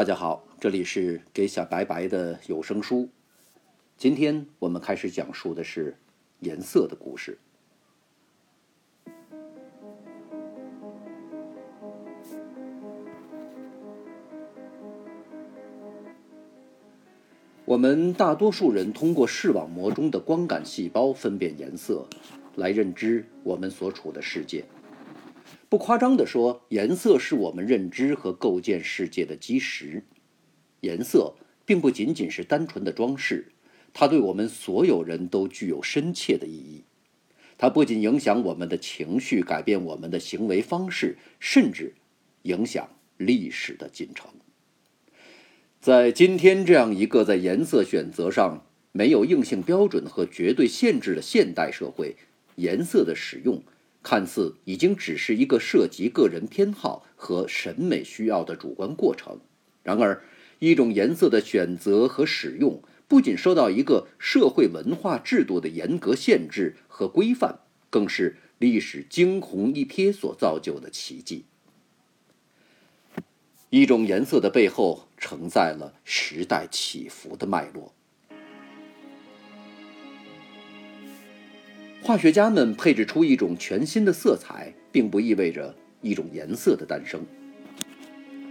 大家好，这里是给小白白的有声书。今天我们开始讲述的是颜色的故事。我们大多数人通过视网膜中的光感细胞分辨颜色，来认知我们所处的世界。不夸张地说，颜色是我们认知和构建世界的基石。颜色并不仅仅是单纯的装饰，它对我们所有人都具有深切的意义。它不仅影响我们的情绪，改变我们的行为方式，甚至影响历史的进程。在今天这样一个在颜色选择上没有硬性标准和绝对限制的现代社会，颜色的使用。看似已经只是一个涉及个人偏好和审美需要的主观过程，然而，一种颜色的选择和使用不仅受到一个社会文化制度的严格限制和规范，更是历史惊鸿一瞥所造就的奇迹。一种颜色的背后承载了时代起伏的脉络。化学家们配置出一种全新的色彩，并不意味着一种颜色的诞生。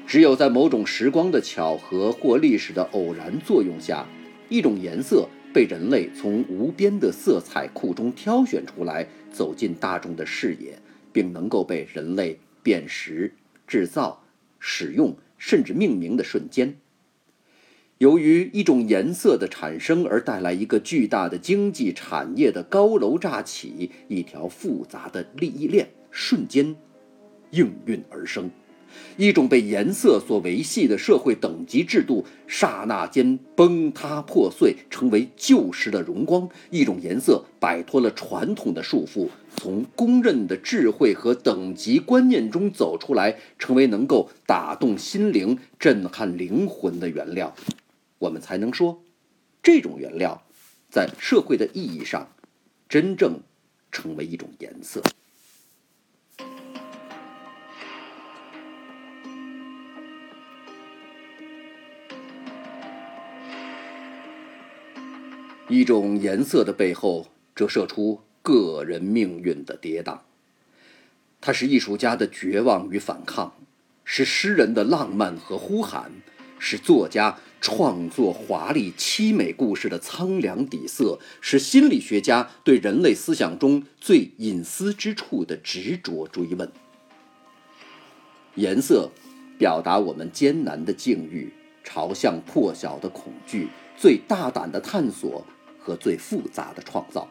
只有在某种时光的巧合或历史的偶然作用下，一种颜色被人类从无边的色彩库中挑选出来，走进大众的视野，并能够被人类辨识、制造、使用，甚至命名的瞬间。由于一种颜色的产生而带来一个巨大的经济产业的高楼乍起，一条复杂的利益链瞬间应运而生，一种被颜色所维系的社会等级制度刹那间崩塌破碎，成为旧时的荣光。一种颜色摆脱了传统的束缚，从公认的智慧和等级观念中走出来，成为能够打动心灵、震撼灵魂的原料。我们才能说，这种原料在社会的意义上真正成为一种颜色。一种颜色的背后折射出个人命运的跌宕，它是艺术家的绝望与反抗，是诗人的浪漫和呼喊，是作家。创作华丽凄美故事的苍凉底色，是心理学家对人类思想中最隐私之处的执着追问。颜色表达我们艰难的境遇、朝向破晓的恐惧、最大胆的探索和最复杂的创造。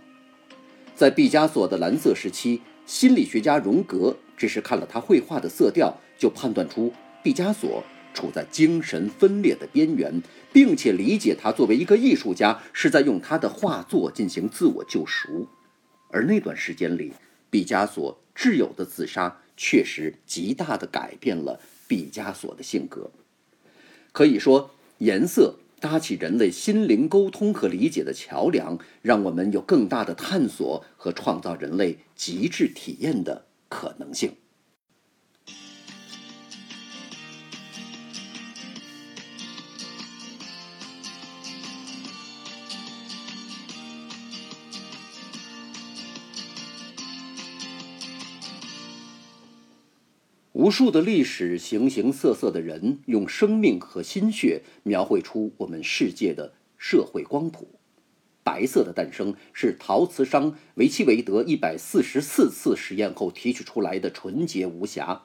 在毕加索的蓝色时期，心理学家荣格只是看了他绘画的色调，就判断出毕加索。处在精神分裂的边缘，并且理解他作为一个艺术家是在用他的画作进行自我救赎，而那段时间里，毕加索挚友的自杀确实极大的改变了毕加索的性格。可以说，颜色搭起人类心灵沟通和理解的桥梁，让我们有更大的探索和创造人类极致体验的可能性。无数的历史，形形色色的人，用生命和心血描绘出我们世界的社会光谱。白色的诞生是陶瓷商维奇韦德一百四十四次实验后提取出来的纯洁无瑕。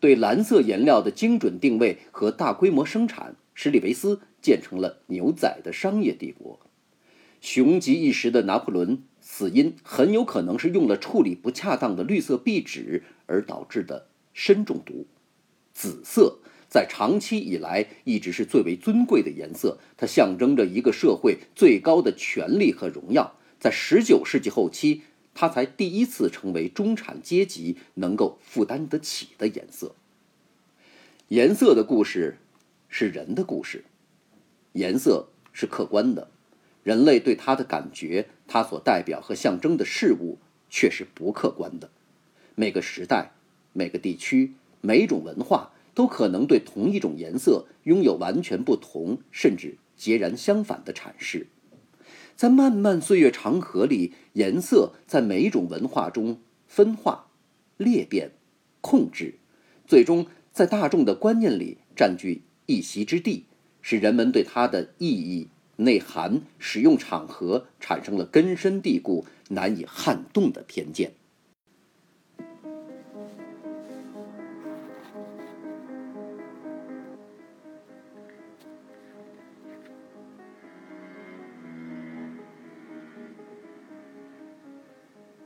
对蓝色颜料的精准定位和大规模生产，使里维斯建成了牛仔的商业帝国。雄极一时的拿破仑死因很有可能是用了处理不恰当的绿色壁纸而导致的。砷中毒，紫色在长期以来一直是最为尊贵的颜色，它象征着一个社会最高的权力和荣耀。在十九世纪后期，它才第一次成为中产阶级能够负担得起的颜色。颜色的故事是人的故事，颜色是客观的，人类对它的感觉，它所代表和象征的事物却是不客观的。每个时代。每个地区、每种文化都可能对同一种颜色拥有完全不同甚至截然相反的阐释。在漫漫岁月长河里，颜色在每一种文化中分化、裂变、控制，最终在大众的观念里占据一席之地，使人们对它的意义、内涵、使用场合产生了根深蒂固、难以撼动的偏见。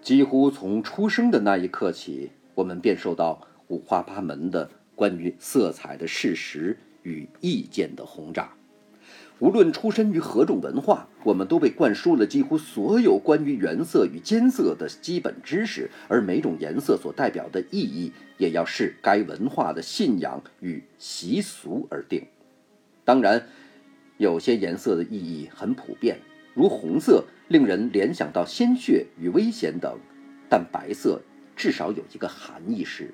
几乎从出生的那一刻起，我们便受到五花八门的关于色彩的事实与意见的轰炸。无论出身于何种文化，我们都被灌输了几乎所有关于原色与间色的基本知识，而每种颜色所代表的意义，也要视该文化的信仰与习俗而定。当然，有些颜色的意义很普遍，如红色。令人联想到鲜血与危险等，但白色至少有一个含义是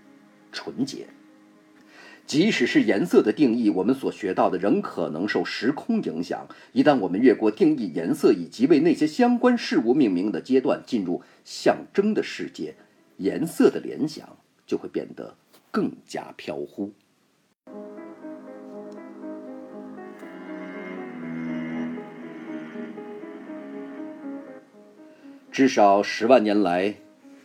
纯洁。即使是颜色的定义，我们所学到的仍可能受时空影响。一旦我们越过定义颜色以及为那些相关事物命名的阶段，进入象征的世界，颜色的联想就会变得更加飘忽。至少十万年来，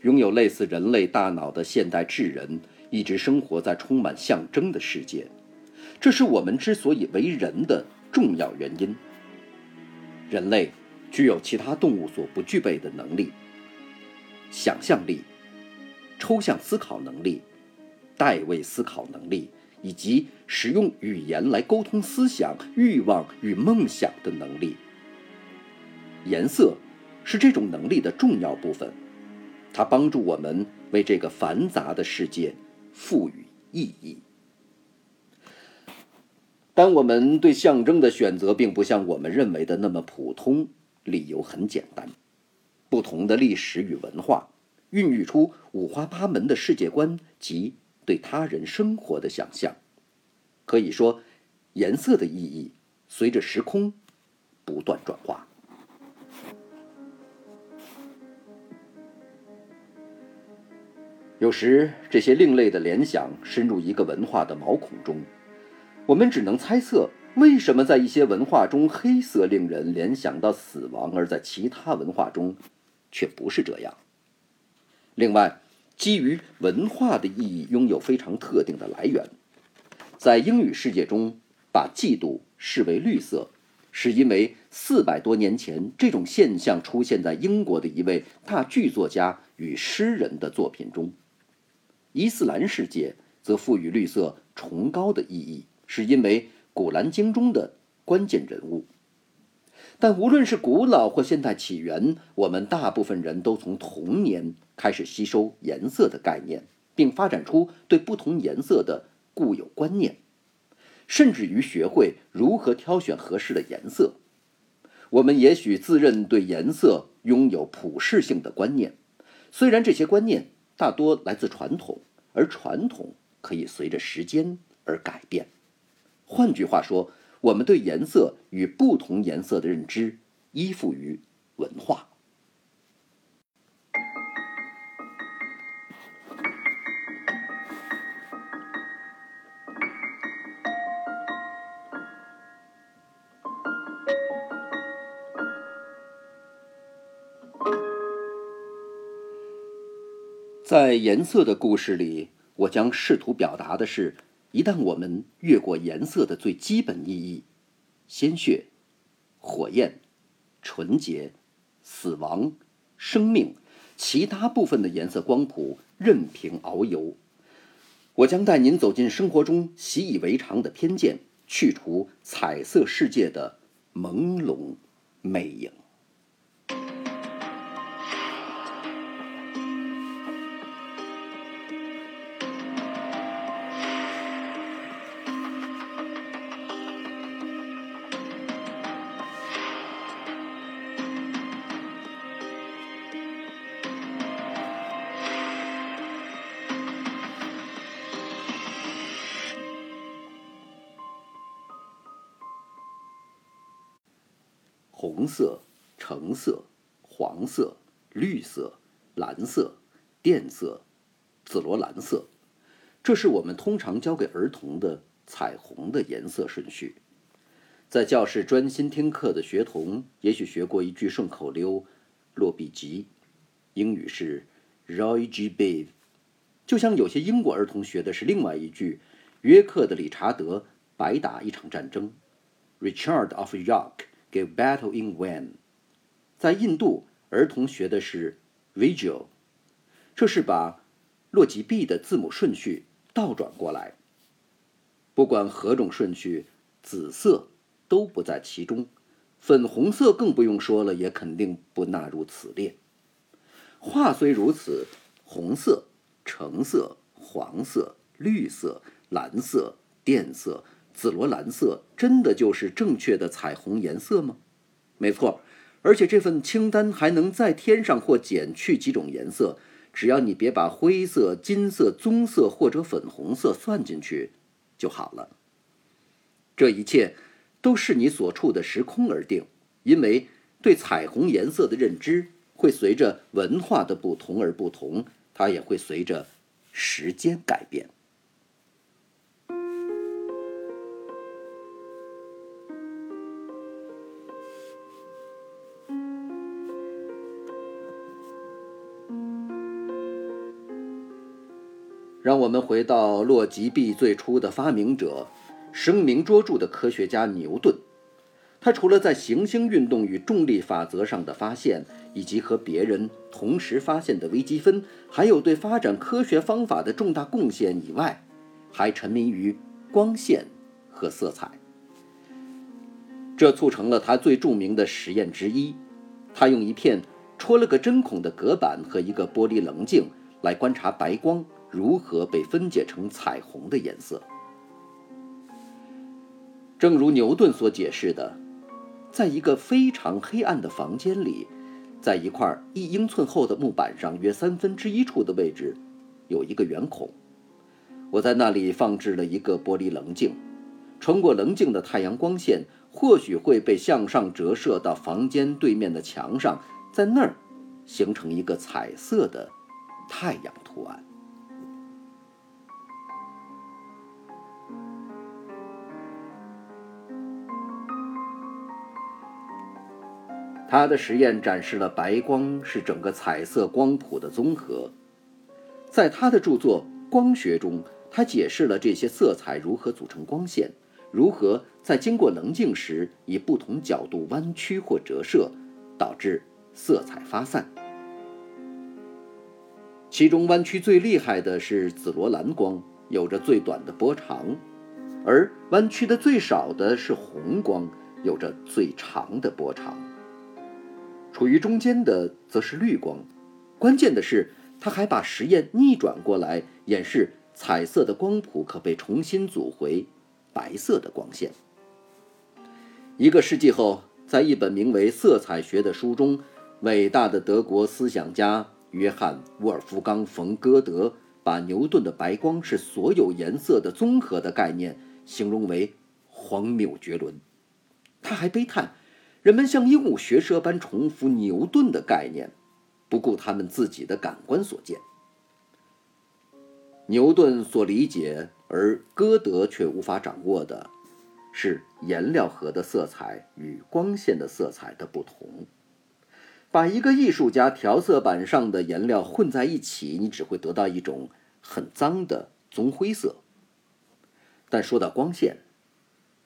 拥有类似人类大脑的现代智人一直生活在充满象征的世界，这是我们之所以为人的重要原因。人类具有其他动物所不具备的能力：想象力、抽象思考能力、代位思考能力，以及使用语言来沟通思想、欲望与梦想的能力。颜色。是这种能力的重要部分，它帮助我们为这个繁杂的世界赋予意义。但我们对象征的选择并不像我们认为的那么普通，理由很简单：不同的历史与文化孕育出五花八门的世界观及对他人生活的想象。可以说，颜色的意义随着时空不断转化。有时，这些另类的联想深入一个文化的毛孔中，我们只能猜测为什么在一些文化中黑色令人联想到死亡，而在其他文化中却不是这样。另外，基于文化的意义拥有非常特定的来源，在英语世界中，把嫉妒视为绿色，是因为四百多年前这种现象出现在英国的一位大剧作家与诗人的作品中。伊斯兰世界则赋予绿色崇高的意义，是因为《古兰经》中的关键人物。但无论是古老或现代起源，我们大部分人都从童年开始吸收颜色的概念，并发展出对不同颜色的固有观念，甚至于学会如何挑选合适的颜色。我们也许自认对颜色拥有普世性的观念，虽然这些观念。大多来自传统，而传统可以随着时间而改变。换句话说，我们对颜色与不同颜色的认知依附于文化。在颜色的故事里，我将试图表达的是：一旦我们越过颜色的最基本意义——鲜血、火焰、纯洁、死亡、生命，其他部分的颜色光谱任凭遨游。我将带您走进生活中习以为常的偏见，去除彩色世界的朦胧魅影。红色、橙色、黄色、绿色、蓝色、靛色、紫罗兰色，这是我们通常教给儿童的彩虹的颜色顺序。在教室专心听课的学童，也许学过一句顺口溜：“落笔吉”，英语是 “Roy G. Bave”。就像有些英国儿童学的是另外一句：“约克的理查德白打一场战争，Richard of York Give battle in when。”在印度，儿童学的是 “Vigil”，这是把洛吉 B 的字母顺序倒转过来。不管何种顺序，紫色。都不在其中，粉红色更不用说了，也肯定不纳入此列。话虽如此，红色、橙色、黄色、绿色、蓝色、靛色、紫罗兰色，真的就是正确的彩虹颜色吗？没错，而且这份清单还能再添上或减去几种颜色，只要你别把灰色、金色、棕色或者粉红色算进去就好了。这一切。都是你所处的时空而定，因为对彩虹颜色的认知会随着文化的不同而不同，它也会随着时间改变。让我们回到洛吉币最初的发明者。声名卓著的科学家牛顿，他除了在行星运动与重力法则上的发现，以及和别人同时发现的微积分，还有对发展科学方法的重大贡献以外，还沉迷于光线和色彩。这促成了他最著名的实验之一：他用一片戳了个针孔的隔板和一个玻璃棱镜来观察白光如何被分解成彩虹的颜色。正如牛顿所解释的，在一个非常黑暗的房间里，在一块一英寸厚的木板上约三分之一处的位置，有一个圆孔。我在那里放置了一个玻璃棱镜，穿过棱镜的太阳光线或许会被向上折射到房间对面的墙上，在那儿形成一个彩色的太阳图案。他的实验展示了白光是整个彩色光谱的综合。在他的著作《光学》中，他解释了这些色彩如何组成光线，如何在经过棱镜时以不同角度弯曲或折射，导致色彩发散。其中弯曲最厉害的是紫罗兰光，有着最短的波长；而弯曲的最少的是红光，有着最长的波长。处于中间的则是绿光，关键的是，他还把实验逆转过来，演示彩色的光谱可被重新组回白色的光线。一个世纪后，在一本名为《色彩学》的书中，伟大的德国思想家约翰·沃尔夫冈·冯·歌德把牛顿的白光是所有颜色的综合的概念形容为荒谬绝伦。他还悲叹。人们像鹦鹉学舌般重复牛顿的概念，不顾他们自己的感官所见。牛顿所理解而歌德却无法掌握的，是颜料盒的色彩与光线的色彩的不同。把一个艺术家调色板上的颜料混在一起，你只会得到一种很脏的棕灰色。但说到光线，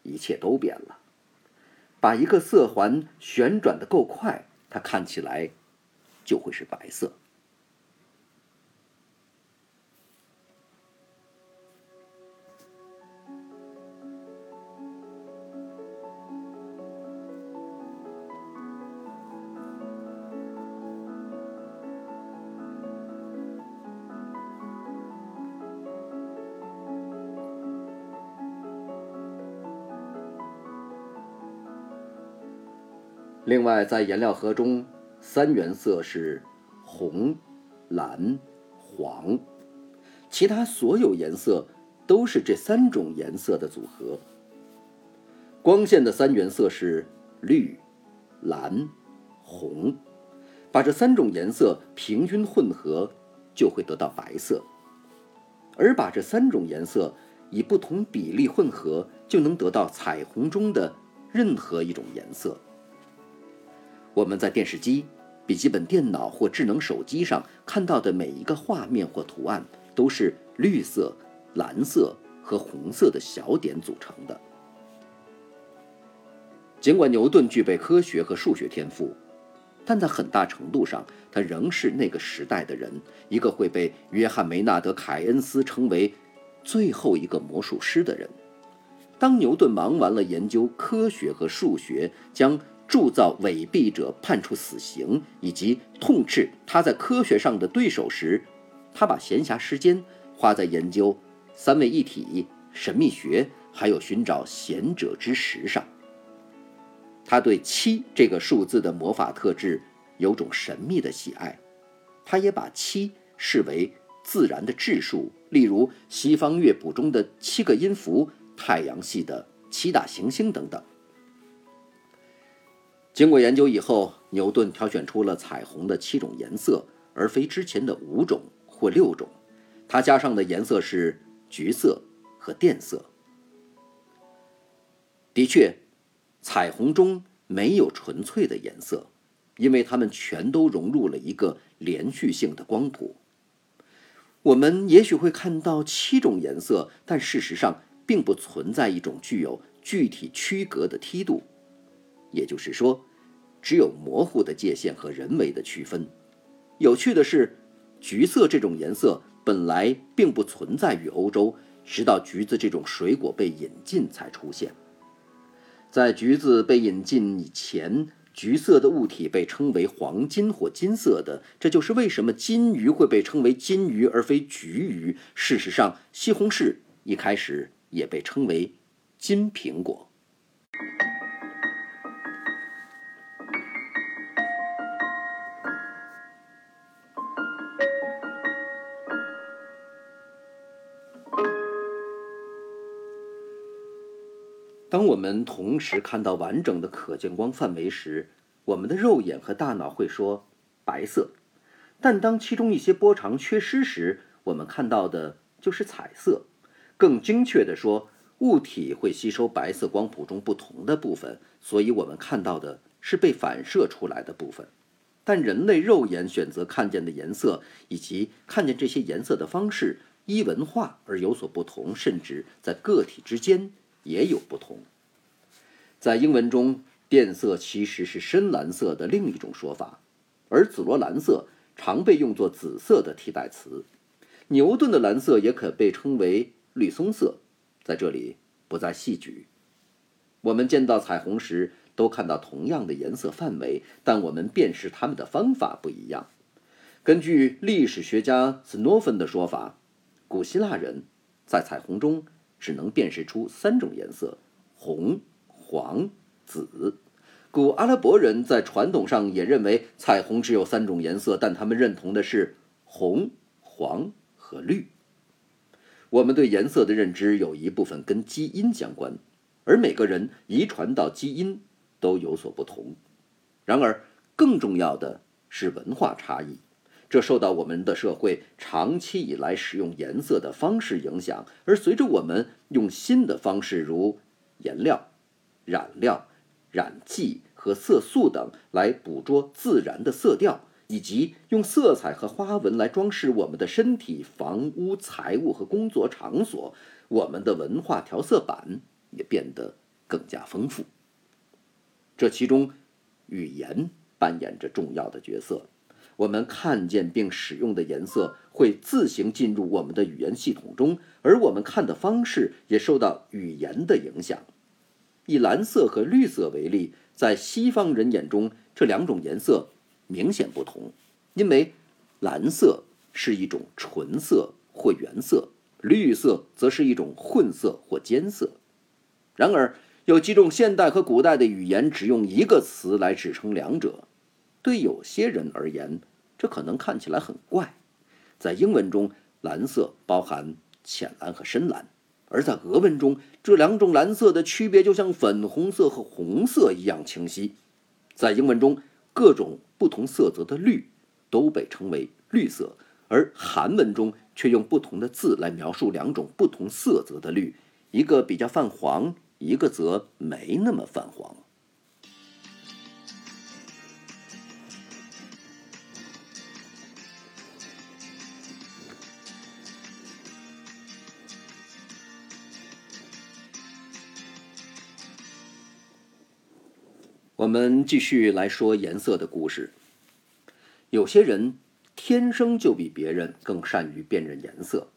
一切都变了。把一个色环旋转的够快，它看起来就会是白色。在颜料盒中，三原色是红、蓝、黄，其他所有颜色都是这三种颜色的组合。光线的三原色是绿、蓝、红，把这三种颜色平均混合，就会得到白色。而把这三种颜色以不同比例混合，就能得到彩虹中的任何一种颜色。我们在电视机、笔记本电脑或智能手机上看到的每一个画面或图案，都是绿色、蓝色和红色的小点组成的。尽管牛顿具备科学和数学天赋，但在很大程度上，他仍是那个时代的人，一个会被约翰·梅纳德·凯恩斯称为“最后一个魔术师”的人。当牛顿忙完了研究科学和数学，将铸造伪币者判处死刑，以及痛斥他在科学上的对手时，他把闲暇时间花在研究三位一体、神秘学，还有寻找贤者之石上。他对七这个数字的魔法特质有种神秘的喜爱，他也把七视为自然的质数，例如西方乐谱中的七个音符、太阳系的七大行星等等。经过研究以后，牛顿挑选出了彩虹的七种颜色，而非之前的五种或六种。他加上的颜色是橘色和靛色。的确。彩虹中没有纯粹的颜色，因为它们全都融入了一个连续性的光谱。我们也许会看到七种颜色，但事实上并不存在一种具有具体区隔的梯度。也就是说，只有模糊的界限和人为的区分。有趣的是，橘色这种颜色本来并不存在于欧洲，直到橘子这种水果被引进才出现。在橘子被引进以前，橘色的物体被称为黄金或金色的。这就是为什么金鱼会被称为金鱼而非橘鱼。事实上，西红柿一开始也被称为金苹果。当我们同时看到完整的可见光范围时，我们的肉眼和大脑会说白色；但当其中一些波长缺失时，我们看到的就是彩色。更精确地说，物体会吸收白色光谱中不同的部分，所以我们看到的是被反射出来的部分。但人类肉眼选择看见的颜色以及看见这些颜色的方式，依文化而有所不同，甚至在个体之间。也有不同。在英文中，靛色其实是深蓝色的另一种说法，而紫罗兰色常被用作紫色的替代词。牛顿的蓝色也可被称为绿松色，在这里不再细举。我们见到彩虹时都看到同样的颜色范围，但我们辨识它们的方法不一样。根据历史学家斯诺芬的说法，古希腊人在彩虹中。只能辨识出三种颜色：红、黄、紫。古阿拉伯人在传统上也认为彩虹只有三种颜色，但他们认同的是红、黄和绿。我们对颜色的认知有一部分跟基因相关，而每个人遗传到基因都有所不同。然而，更重要的是文化差异。这受到我们的社会长期以来使用颜色的方式影响，而随着我们用新的方式，如颜料、染料、染剂和色素等来捕捉自然的色调，以及用色彩和花纹来装饰我们的身体、房屋、财物和工作场所，我们的文化调色板也变得更加丰富。这其中，语言扮演着重要的角色。我们看见并使用的颜色会自行进入我们的语言系统中，而我们看的方式也受到语言的影响。以蓝色和绿色为例，在西方人眼中，这两种颜色明显不同，因为蓝色是一种纯色或原色，绿色则是一种混色或间色。然而，有几种现代和古代的语言只用一个词来指称两者。对有些人而言，这可能看起来很怪。在英文中，蓝色包含浅蓝和深蓝；而在俄文中，这两种蓝色的区别就像粉红色和红色一样清晰。在英文中，各种不同色泽的绿都被称为绿色，而韩文中却用不同的字来描述两种不同色泽的绿，一个比较泛黄，一个则没那么泛黄。我们继续来说颜色的故事。有些人天生就比别人更善于辨认颜色。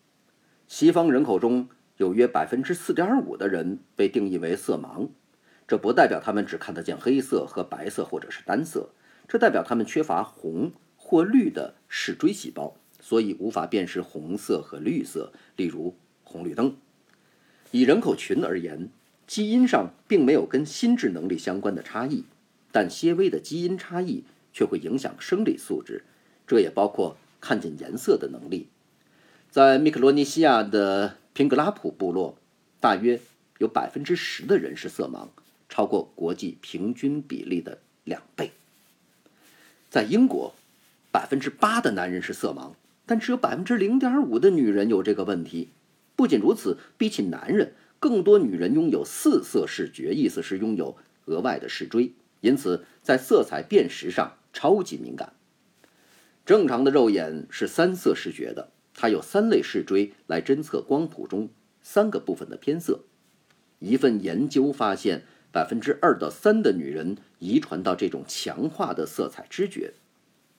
西方人口中有约百分之四点五的人被定义为色盲，这不代表他们只看得见黑色和白色或者是单色，这代表他们缺乏红或绿的视锥细胞，所以无法辨识红色和绿色，例如红绿灯。以人口群而言，基因上并没有跟心智能力相关的差异。但些微的基因差异却会影响生理素质，这也包括看见颜色的能力。在密克罗尼西亚的平格拉普部落，大约有百分之十的人是色盲，超过国际平均比例的两倍。在英国，百分之八的男人是色盲，但只有百分之零点五的女人有这个问题。不仅如此，比起男人，更多女人拥有四色视觉，意思是拥有额外的视锥。因此，在色彩辨识上超级敏感。正常的肉眼是三色视觉的，它有三类视锥来侦测光谱中三个部分的偏色。一份研究发现，百分之二到三的女人遗传到这种强化的色彩知觉。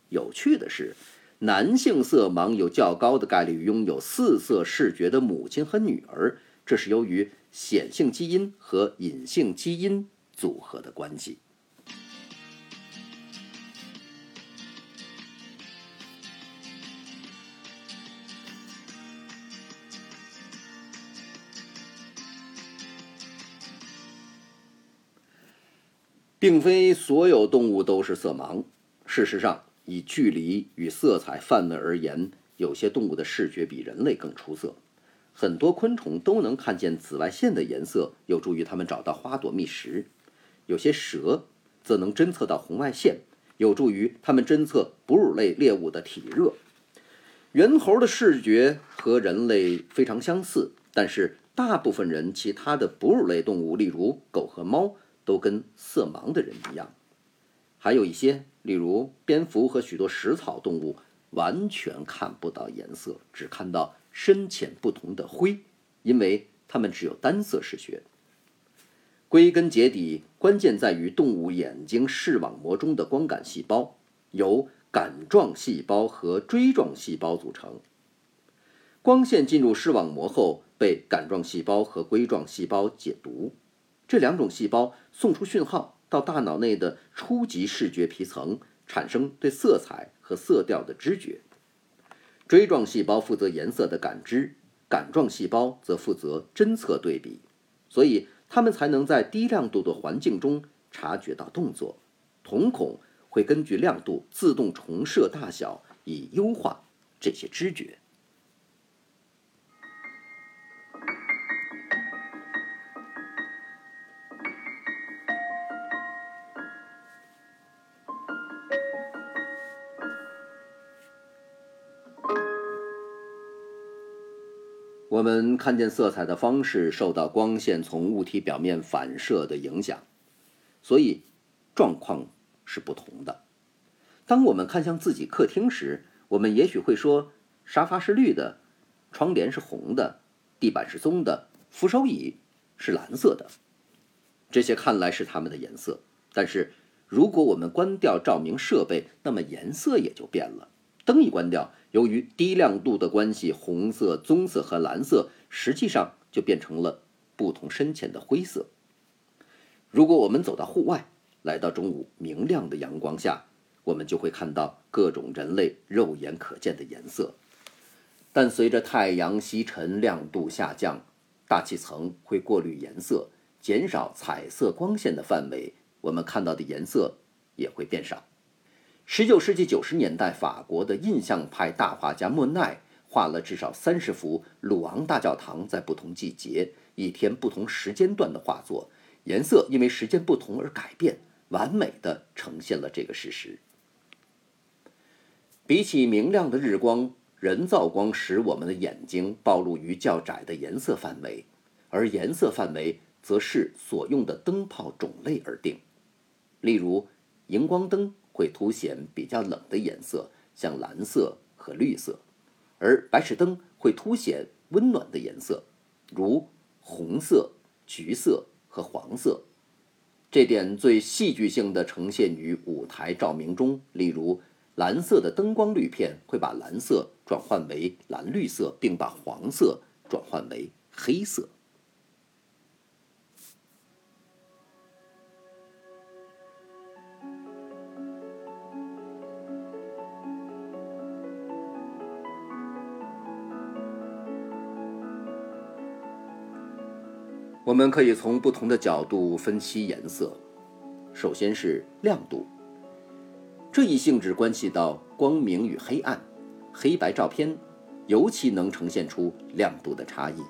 有趣的是，男性色盲有较高的概率拥有四色视觉的母亲和女儿，这是由于显性基因和隐性基因组合的关系。并非所有动物都是色盲。事实上，以距离与色彩范围而言，有些动物的视觉比人类更出色。很多昆虫都能看见紫外线的颜色，有助于它们找到花朵觅食。有些蛇则能侦测到红外线，有助于它们侦测哺乳类猎物的体热。猿猴的视觉和人类非常相似，但是大部分人其他的哺乳类动物，例如狗和猫。都跟色盲的人一样，还有一些，例如蝙蝠和许多食草动物，完全看不到颜色，只看到深浅不同的灰，因为它们只有单色视觉。归根结底，关键在于动物眼睛视网膜中的光感细胞由杆状细胞和锥状细胞组成。光线进入视网膜后，被杆状细胞和锥状细胞解读。这两种细胞送出讯号到大脑内的初级视觉皮层，产生对色彩和色调的知觉。锥状细胞负责颜色的感知，杆状细胞则负责侦测对比，所以它们才能在低亮度的环境中察觉到动作。瞳孔会根据亮度自动重设大小，以优化这些知觉。我们看见色彩的方式受到光线从物体表面反射的影响，所以状况是不同的。当我们看向自己客厅时，我们也许会说：沙发是绿的，窗帘是红的，地板是棕的，扶手椅是蓝色的。这些看来是它们的颜色，但是如果我们关掉照明设备，那么颜色也就变了。灯一关掉。由于低亮度的关系，红色、棕色和蓝色实际上就变成了不同深浅的灰色。如果我们走到户外，来到中午明亮的阳光下，我们就会看到各种人类肉眼可见的颜色。但随着太阳西沉，亮度下降，大气层会过滤颜色，减少彩色光线的范围，我们看到的颜色也会变少。十九世纪九十年代，法国的印象派大画家莫奈画了至少三十幅鲁昂大教堂在不同季节、一天不同时间段的画作，颜色因为时间不同而改变，完美的呈现了这个事实。比起明亮的日光，人造光使我们的眼睛暴露于较窄的颜色范围，而颜色范围则是所用的灯泡种类而定。例如，荧光灯会凸显比较冷的颜色，像蓝色和绿色，而白炽灯会凸显温暖的颜色，如红色、橘色和黄色。这点最戏剧性的呈现于舞台照明中，例如。蓝色的灯光滤片会把蓝色转换为蓝绿色，并把黄色转换为黑色。我们可以从不同的角度分析颜色，首先是亮度。这一性质关系到光明与黑暗，黑白照片尤其能呈现出亮度的差异。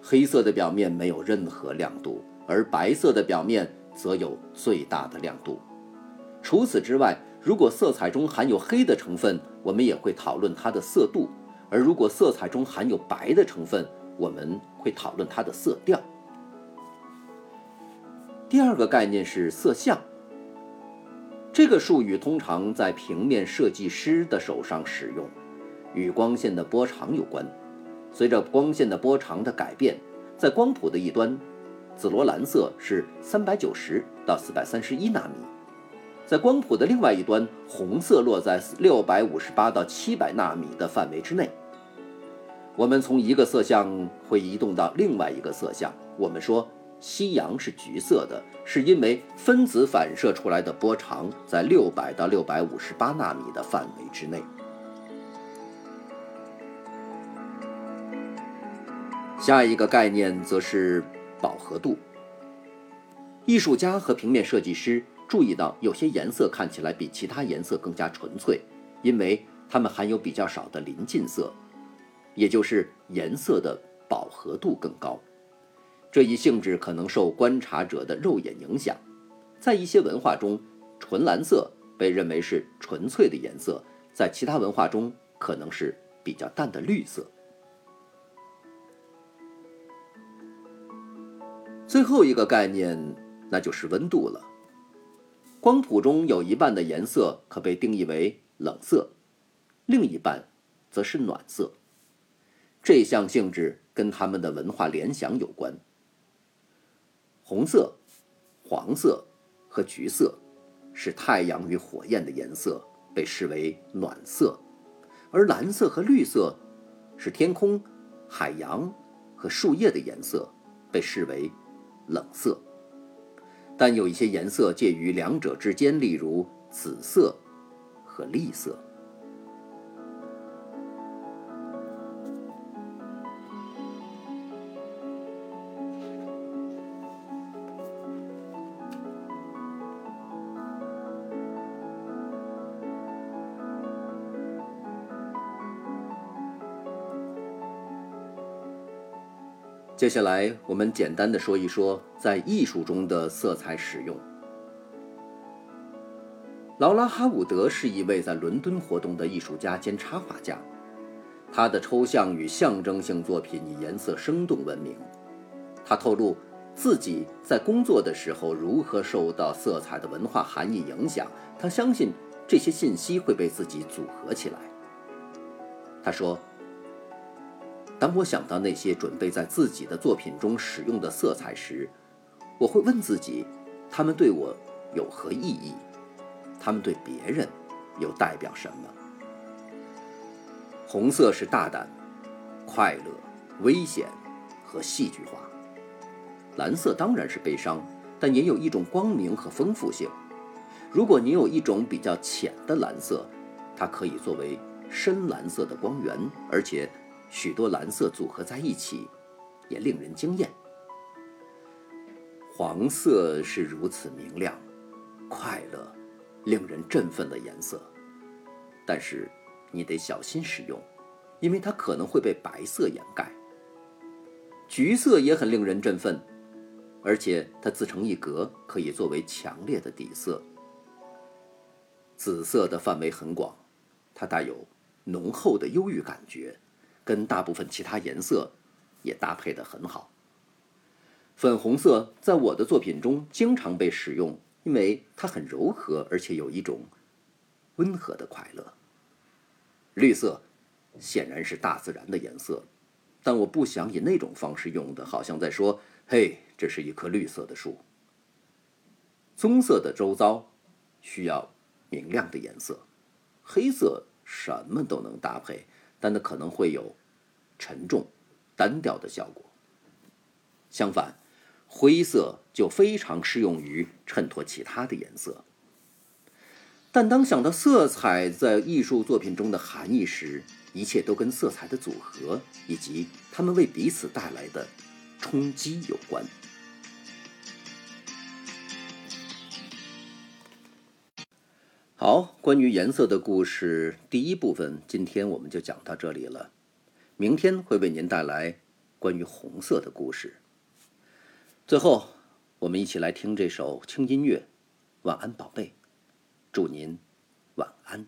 黑色的表面没有任何亮度，而白色的表面则有最大的亮度。除此之外，如果色彩中含有黑的成分，我们也会讨论它的色度；而如果色彩中含有白的成分，我们会讨论它的色调。第二个概念是色相。这个术语通常在平面设计师的手上使用，与光线的波长有关。随着光线的波长的改变，在光谱的一端，紫罗兰色是三百九十到四百三十一纳米；在光谱的另外一端，红色落在六百五十八到七百纳米的范围之内。我们从一个色相会移动到另外一个色相，我们说。夕阳是橘色的，是因为分子反射出来的波长在六百到六百五十八纳米的范围之内。下一个概念则是饱和度。艺术家和平面设计师注意到，有些颜色看起来比其他颜色更加纯粹，因为它们含有比较少的临近色，也就是颜色的饱和度更高。这一性质可能受观察者的肉眼影响，在一些文化中，纯蓝色被认为是纯粹的颜色，在其他文化中可能是比较淡的绿色。最后一个概念，那就是温度了。光谱中有一半的颜色可被定义为冷色，另一半则是暖色。这项性质跟他们的文化联想有关。红色、黄色和橘色是太阳与火焰的颜色，被视为暖色；而蓝色和绿色是天空、海洋和树叶的颜色，被视为冷色。但有一些颜色介于两者之间，例如紫色和栗色。接下来，我们简单的说一说在艺术中的色彩使用。劳拉·哈伍德是一位在伦敦活动的艺术家兼插画家，他的抽象与象征性作品以颜色生动闻名。他透露自己在工作的时候如何受到色彩的文化含义影响，他相信这些信息会被自己组合起来。他说。当我想到那些准备在自己的作品中使用的色彩时，我会问自己：他们对我有何意义？他们对别人又代表什么？红色是大胆、快乐、危险和戏剧化；蓝色当然是悲伤，但也有一种光明和丰富性。如果你有一种比较浅的蓝色，它可以作为深蓝色的光源，而且。许多蓝色组合在一起，也令人惊艳。黄色是如此明亮、快乐、令人振奋的颜色，但是你得小心使用，因为它可能会被白色掩盖。橘色也很令人振奋，而且它自成一格，可以作为强烈的底色。紫色的范围很广，它带有浓厚的忧郁感觉，跟大部分其他颜色也搭配得很好。粉红色在我的作品中经常被使用，因为它很柔和，而且有一种温和的快乐。绿色显然是大自然的颜色，但我不想以那种方式用的，好像在说：“嘿，这是一棵绿色的树。”棕色的周遭需要明亮的颜色，黑色什么都能搭配，但它可能会有沉重、单调的效果。相反，灰色就非常适用于衬托其他的颜色。但当想到色彩在艺术作品中的含义时，一切都跟色彩的组合以及它们为彼此带来的冲击有关。好，关于颜色的故事第一部分，今天我们就讲到这里了。明天会为您带来关于红色的故事。最后，我们一起来听这首轻音乐，《晚安，宝贝》。祝您晚安。